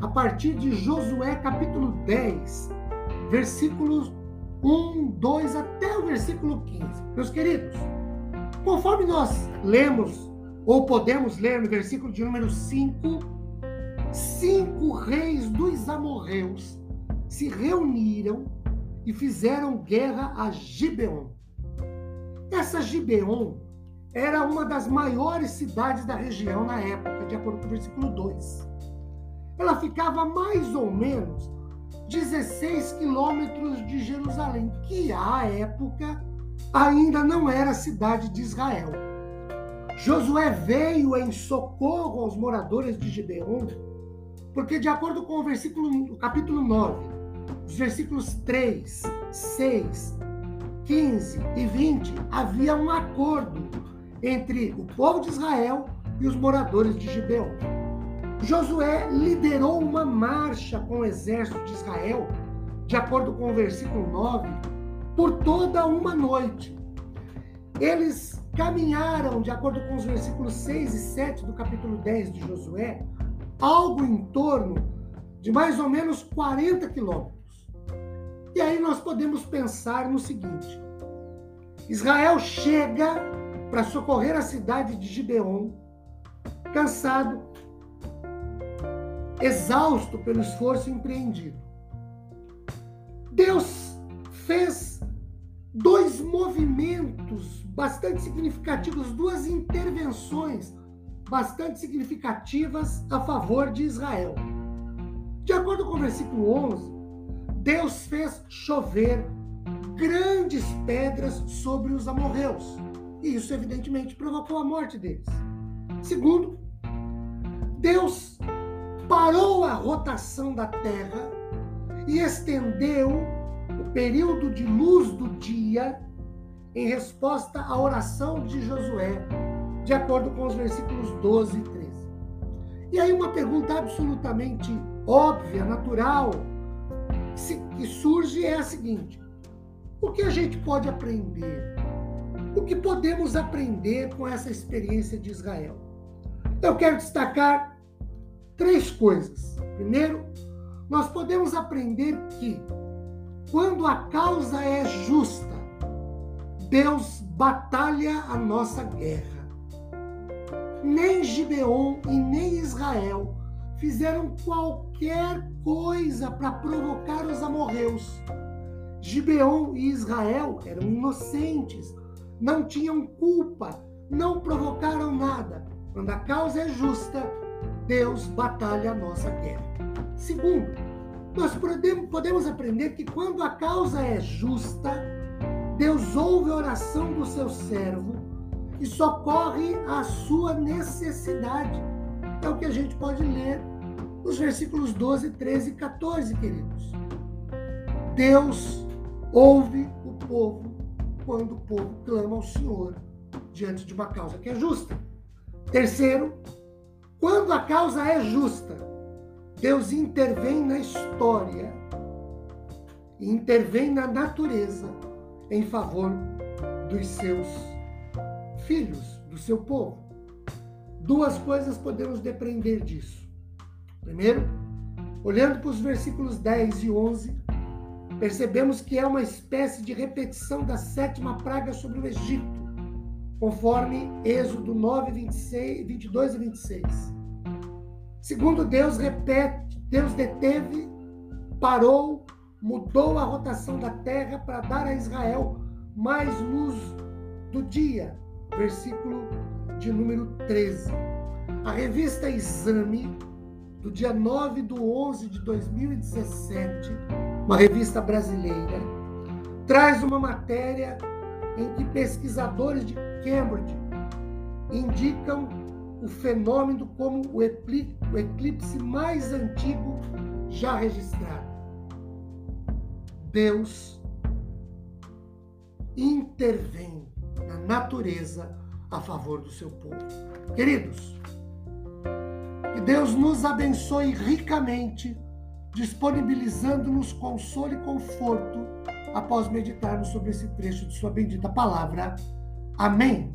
a partir de Josué capítulo 10, versículos 1, 2 até o versículo 15. Meus queridos, conforme nós lemos, ou podemos ler no versículo de número 5, cinco reis dos amorreus se reuniram e fizeram guerra a Gibeon. Essa Gibeon era uma das maiores cidades da região na época, de acordo com o versículo 2 ela ficava mais ou menos 16 quilômetros de Jerusalém, que à época ainda não era cidade de Israel. Josué veio em socorro aos moradores de Gibeon, porque de acordo com o versículo, o capítulo 9, os versículos 3, 6, 15 e 20, havia um acordo entre o povo de Israel e os moradores de Gibeon. Josué liderou uma marcha com o exército de Israel, de acordo com o versículo 9, por toda uma noite. Eles caminharam, de acordo com os versículos 6 e 7 do capítulo 10 de Josué, algo em torno de mais ou menos 40 quilômetros. E aí nós podemos pensar no seguinte: Israel chega para socorrer a cidade de Gibeon, cansado, exausto pelo esforço empreendido. Deus fez dois movimentos bastante significativos, duas intervenções bastante significativas a favor de Israel. De acordo com o versículo 11, Deus fez chover grandes pedras sobre os amorreus. E isso, evidentemente, provocou a morte deles. Segundo, Deus parou a rotação da Terra e estendeu o período de luz do dia em resposta à oração de Josué, de acordo com os versículos 12 e 13. E aí uma pergunta absolutamente óbvia, natural, que surge é a seguinte: o que a gente pode aprender? O que podemos aprender com essa experiência de Israel? Eu quero destacar três coisas. Primeiro, nós podemos aprender que quando a causa é justa, Deus batalha a nossa guerra. Nem Gibeon e nem Israel fizeram qualquer coisa para provocar os amorreus. Gibeon e Israel eram inocentes, não tinham culpa, não provocaram nada. Quando a causa é justa, Deus batalha a nossa guerra. Segundo, nós podemos aprender que quando a causa é justa, Deus ouve a oração do seu servo e socorre a sua necessidade. É o que a gente pode ler nos versículos 12, 13 e 14, queridos. Deus ouve o povo quando o povo clama ao Senhor diante de uma causa que é justa. Terceiro, quando a causa é justa, Deus intervém na história intervém na natureza em favor dos seus filhos, do seu povo. Duas coisas podemos depender disso. Primeiro, olhando para os versículos 10 e 11, percebemos que é uma espécie de repetição da sétima praga sobre o Egito conforme Êxodo 9, 26, 22 e 26. Segundo Deus, repete, Deus deteve, parou, mudou a rotação da terra para dar a Israel mais luz do dia. Versículo de número 13. A revista Exame, do dia 9 de 11 de 2017, uma revista brasileira, traz uma matéria em que pesquisadores de Cambridge indicam o fenômeno como o eclipse mais antigo já registrado. Deus intervém na natureza a favor do seu povo. Queridos, que Deus nos abençoe ricamente, disponibilizando-nos consolo e conforto após meditarmos sobre esse trecho de Sua bendita palavra. Amém.